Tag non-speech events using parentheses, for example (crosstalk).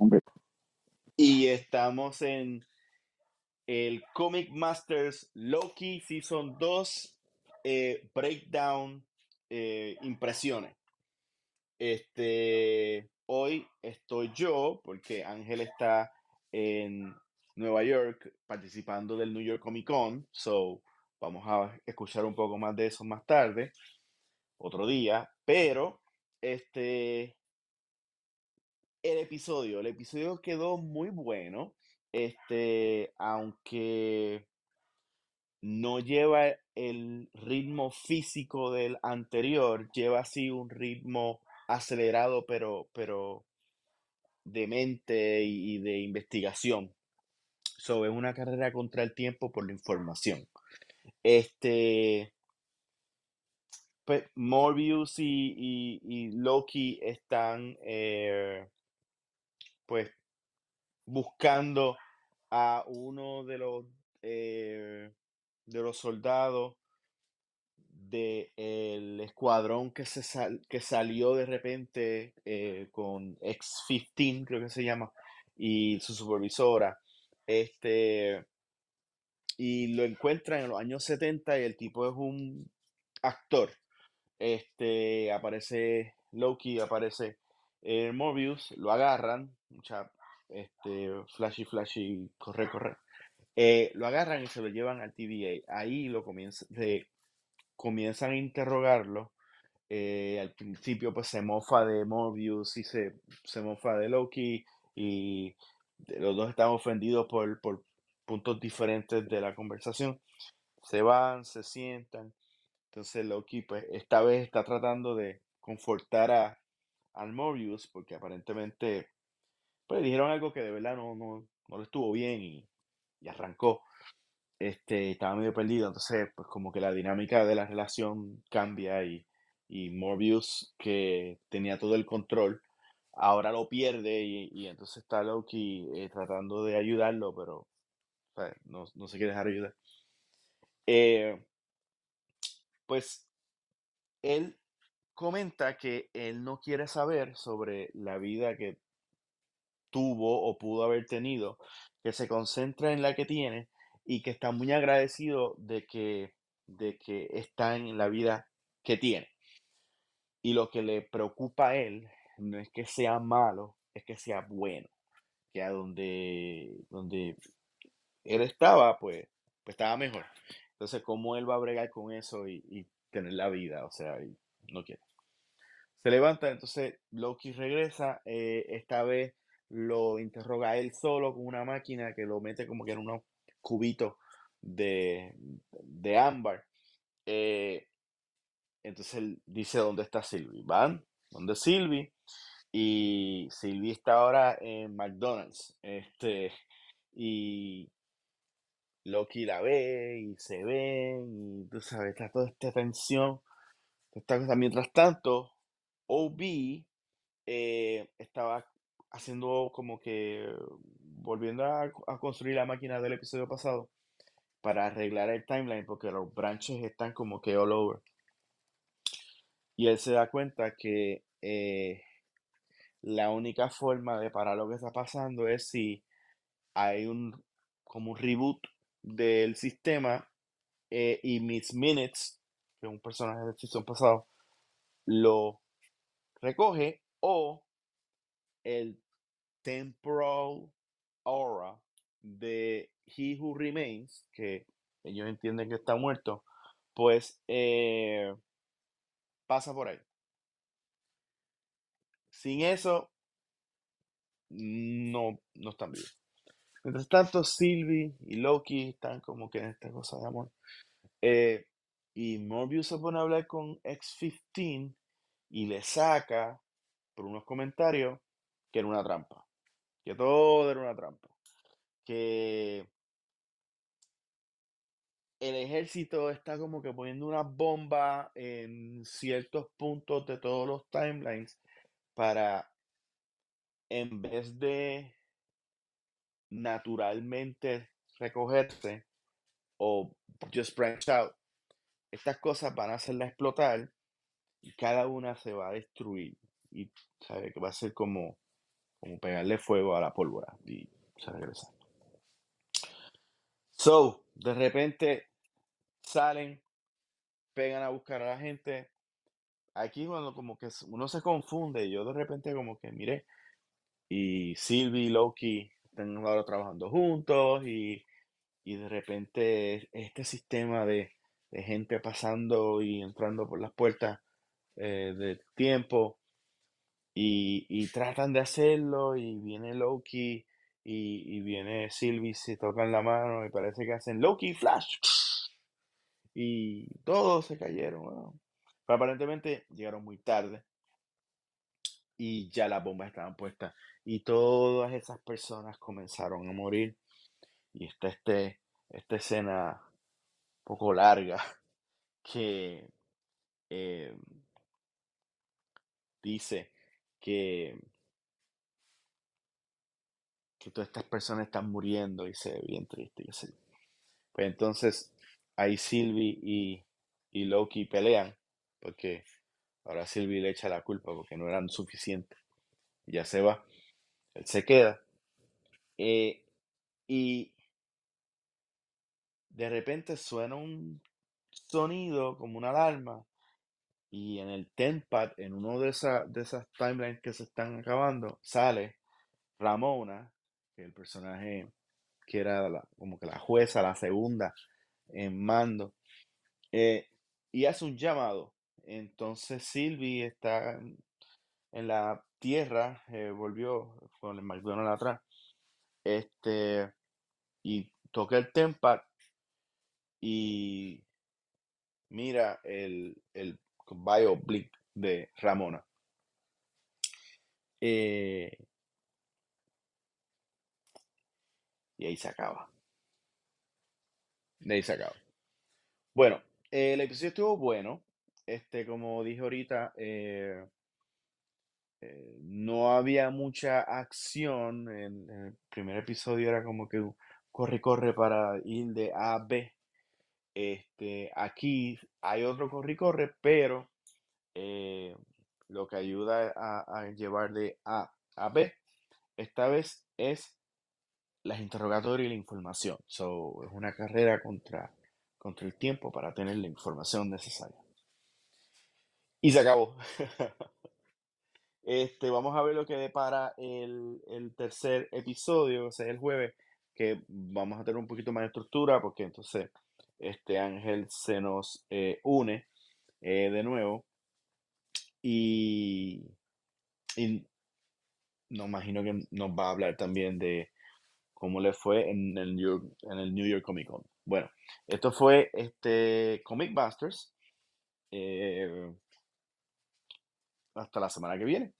Hombre, Y estamos en el Comic Masters Loki Season 2 eh, Breakdown eh, Impresiones. Este, hoy estoy yo, porque Ángel está en Nueva York participando del New York Comic Con. So, vamos a escuchar un poco más de eso más tarde, otro día. Pero, este, el episodio, el episodio quedó muy bueno. Este, aunque no lleva el ritmo físico del anterior, lleva así un ritmo acelerado, pero, pero de mente y, de investigación. So, es una carrera contra el tiempo por la información. Este, pues, Morbius y, y- y Loki están, eh, pues, buscando a uno de los, eh, de los soldados del escuadrón que, se sal- que salió de repente eh, con X-15, creo que se llama, y su supervisora. Este, y lo encuentran en los años 70 y el tipo es un actor. Este, aparece Loki, aparece eh, Morbius, lo agarran, mucha, este, flashy, flashy, corre, corre. Eh, lo agarran y se lo llevan al TVA. Ahí lo comienza, de- comienzan a interrogarlo. Eh, al principio pues se mofa de Morbius y se, se mofa de Loki y los dos están ofendidos por, por puntos diferentes de la conversación. Se van, se sientan. Entonces Loki pues esta vez está tratando de confortar a, al Morbius porque aparentemente pues dijeron algo que de verdad no, no, no le estuvo bien y, y arrancó. Este, estaba medio perdido, entonces pues como que la dinámica de la relación cambia y, y Morbius que tenía todo el control ahora lo pierde y, y entonces está Loki eh, tratando de ayudarlo, pero o sea, no, no se quiere dejar ayudar. Eh, pues él comenta que él no quiere saber sobre la vida que tuvo o pudo haber tenido, que se concentra en la que tiene y que está muy agradecido de que, de que está en la vida que tiene. Y lo que le preocupa a él no es que sea malo, es que sea bueno, que a donde, donde él estaba, pues, pues estaba mejor. Entonces, ¿cómo él va a bregar con eso y, y tener la vida? O sea, no quiere. Se levanta, entonces Loki regresa, eh, esta vez lo interroga él solo con una máquina que lo mete como que en unos cubitos de, de ámbar. Eh, entonces él dice dónde está Sylvie. Van, ¿dónde es Sylvie? Y Sylvie está ahora en McDonald's. Este, y Loki la ve y se ven y tú sabes, está toda esta tensión. Mientras tanto, OB eh, estaba haciendo como que volviendo a, construir la máquina del episodio pasado para arreglar el timeline porque los branches están como que all over. Y él se da cuenta que eh, la única forma de parar lo que está pasando es si hay un como un reboot del sistema eh, y Miss Minutes, que es un personaje del season pasado, lo recoge o el temporal aura de He Who Remains, que ellos entienden que está muerto, pues eh, pasa por ahí. Sin eso, no, no están vivos. Mientras tanto, Sylvie y Loki están como que en esta cosa de amor. Eh, y Morbius se pone a hablar con X-15 y le saca por unos comentarios que era una trampa. Que todo era una trampa. Que el ejército está como que poniendo una bomba en ciertos puntos de todos los timelines para, en vez de naturalmente recogerse o just branch out, estas cosas van a hacerla explotar y cada una se va a destruir. Y sabe que va a ser como, como pegarle fuego a la pólvora y se regresa. So, de repente salen, pegan a buscar a la gente. Aquí cuando como que uno se confunde, yo de repente como que miré y Sylvie y Loki están ahora trabajando juntos y, y de repente este sistema de, de gente pasando y entrando por las puertas eh, del tiempo y, tratan de hacerlo y viene Loki y, y viene Sylvie, se tocan la mano y parece que hacen Loki Flash y todos se cayeron. Pero aparentemente llegaron muy tarde y ya las bombas estaban puestas y todas esas personas comenzaron a morir y está este, esta escena un poco larga que eh, dice que, que todas estas personas están muriendo y se ve bien triste. Y así. Pues entonces ahí Sylvie y, y Loki pelean porque ahora Sylvie le echa la culpa porque no eran suficientes. Ya se va. Él se queda. Eh, y de repente suena un sonido como una alarma y en el tempad, en uno de, esas de esas timelines que se están acabando, sale Ramona, el personaje que era como que la jueza, la segunda en mando, eh, y hace un llamado. Entonces Sylvie está en, la tierra, eh, volvió con el McDonald's atrás, este, y toca el tempad y mira el, el bio de Ramona. Eh, y ahí se acaba. De ahí se acaba. Bueno, el episodio estuvo bueno. Este, como dije ahorita, eh, eh, no había mucha acción. En, el primer episodio era como que corre, corre para ir de A a B. Este, aquí hay otro corre corre, pero eh, lo que ayuda a, llevar de A a B, esta vez es las interrogatorias y la información. So, es una carrera contra, contra el tiempo para tener la información necesaria. Y se acabó. (laughs) este, vamos a ver lo que depara el, el tercer episodio, o sea, el jueves, que vamos a tener un poquito más de estructura, porque entonces este ángel se nos eh, une eh, de nuevo. Y, y no imagino que nos va a hablar también de cómo le fue en el New York, en el New York Comic Con. Bueno, esto fue este Comic Busters. Eh, hasta la semana que viene.